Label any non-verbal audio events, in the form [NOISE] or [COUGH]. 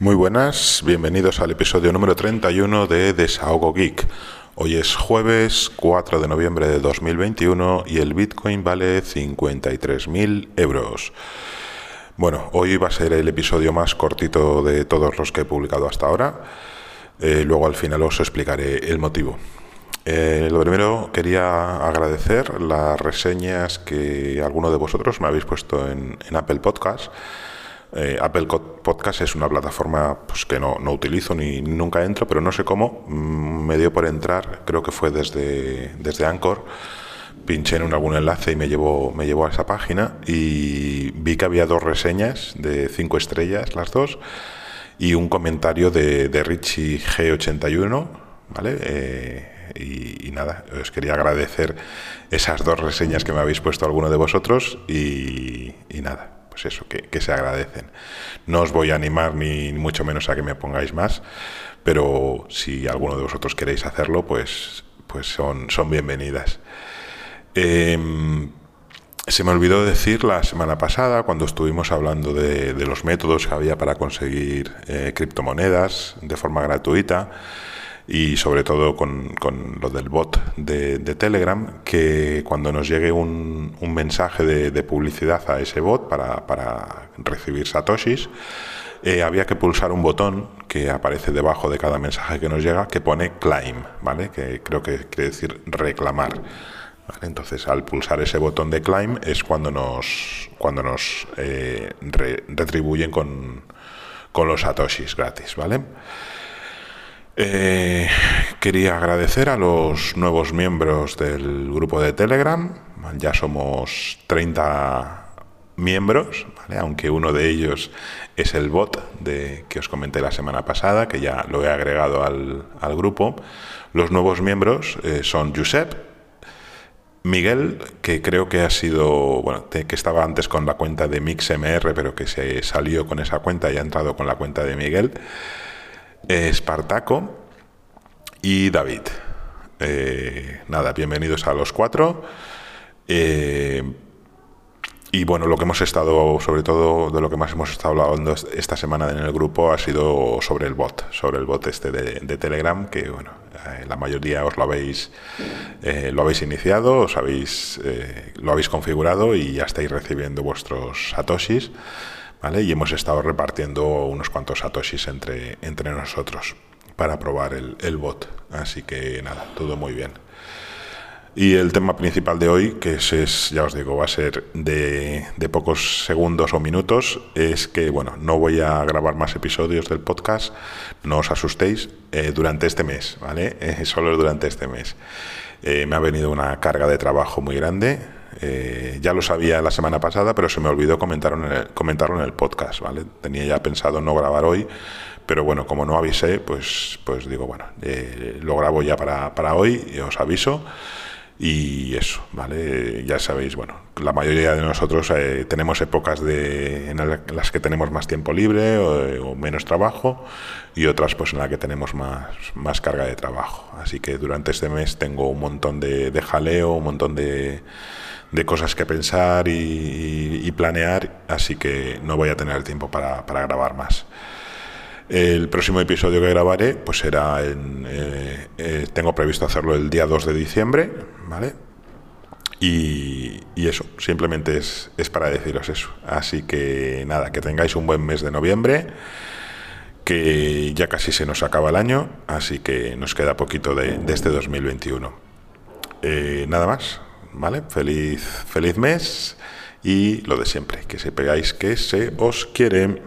Muy buenas, bienvenidos al episodio número 31 de Desahogo Geek. Hoy es jueves 4 de noviembre de 2021 y el Bitcoin vale 53.000 euros. Bueno, hoy va a ser el episodio más cortito de todos los que he publicado hasta ahora. Eh, luego al final os explicaré el motivo. Eh, lo primero, quería agradecer las reseñas que alguno de vosotros me habéis puesto en, en Apple Podcast eh, Apple Podcast es una plataforma pues, que no, no, utilizo ni nunca entro, pero no sé cómo. Mm, me dio por entrar, creo que fue desde, desde Anchor. Pinché en algún enlace y me llevó, me llevó a esa página y vi que había dos reseñas de cinco estrellas, las dos, y un comentario de, de Richie G81, ¿vale? Eh, y, y, nada, os quería agradecer esas dos reseñas que me habéis puesto alguno de vosotros y, y nada, pues eso, que, se agradecen. No os voy a animar ni, mucho menos a que me pongáis más, pero si alguno de vosotros queréis hacerlo, pues, pues son, son bienvenidas. Em, se me olvidó decir la semana pasada, cuando estuvimos hablando de, los métodos que había para conseguir eh, criptomonedas de forma gratuita, y sobre todo con, con lo del bot de, Telegram, que cuando nos llegue un, un mensaje de, publicidad a ese bot para, para recibir satoshis, eh, había que pulsar un botón que aparece debajo de cada mensaje que nos llega que pone claim, ¿vale? Que creo que quiere decir reclamar. Entonces, al pulsar ese botón de claim es cuando nos, cuando nos eh, retribuyen con, con los satoshis gratis, ¿vale? Eh, quería agradecer a los nuevos miembros del grupo de Telegram. Ya somos 30 miembros, aunque uno de ellos es el bot de, que os comenté la semana pasada, que ya lo he agregado al, grupo. Los nuevos miembros eh, son Josep, Miguel, que creo que ha sido, bueno, que estaba antes con la cuenta de MixMR, pero que se salió con esa cuenta y ha entrado con la cuenta de Miguel. Espartaco y David. Eh, nada, bienvenidos a los cuatro. Eh, y bueno, lo que hemos estado, sobre todo de lo que más hemos estado hablando esta semana en el grupo ha sido sobre el bot, sobre el bot este de, Telegram, que bueno, eh, la mayoría os lo habéis, lo habéis iniciado, os habéis, lo habéis configurado y ya estáis recibiendo vuestros satoshis. Y hemos estado repartiendo unos cuantos satoshis entre, entre nosotros para probar el, bot. Así que nada, todo muy bien. Y el tema principal de hoy, que es, ya os digo, va a ser de, pocos segundos o minutos, es que, bueno, no voy a grabar más episodios del podcast, no os asustéis, eh, durante este mes, ¿vale? Eh, [LAUGHS] solo durante este mes. Eh, me ha venido una carga de trabajo muy grande, eh, ya lo sabía la semana pasada, pero se me olvidó comentarlo en el, comentarlo en el podcast, ¿vale? Tenía ya pensado no grabar hoy, pero bueno, como no avisé, pues, pues digo, bueno, eh, lo grabo ya para, para hoy, y os aviso. Y eso, ¿vale? Ya sabéis, bueno, la mayoría de nosotros eh, tenemos épocas de, en las que tenemos más tiempo libre o, menos trabajo y otras pues en las que tenemos más, más carga de trabajo. Así que durante este mes tengo un montón de jaleo, un montón de, de cosas que pensar y, planear, así que no voy a tener el tiempo para, grabar más. El próximo episodio que grabaré, pues será en. Eh, eh, tengo previsto hacerlo el día 2 de diciembre, ¿vale? Y, eso, simplemente es, para deciros eso. Así que nada, que tengáis un buen mes de noviembre, que ya casi se nos acaba el año, así que nos queda poquito de, este 2021. Eh, nada más, ¿vale? Feliz, feliz mes y lo de siempre, que se pegáis que se os quiere.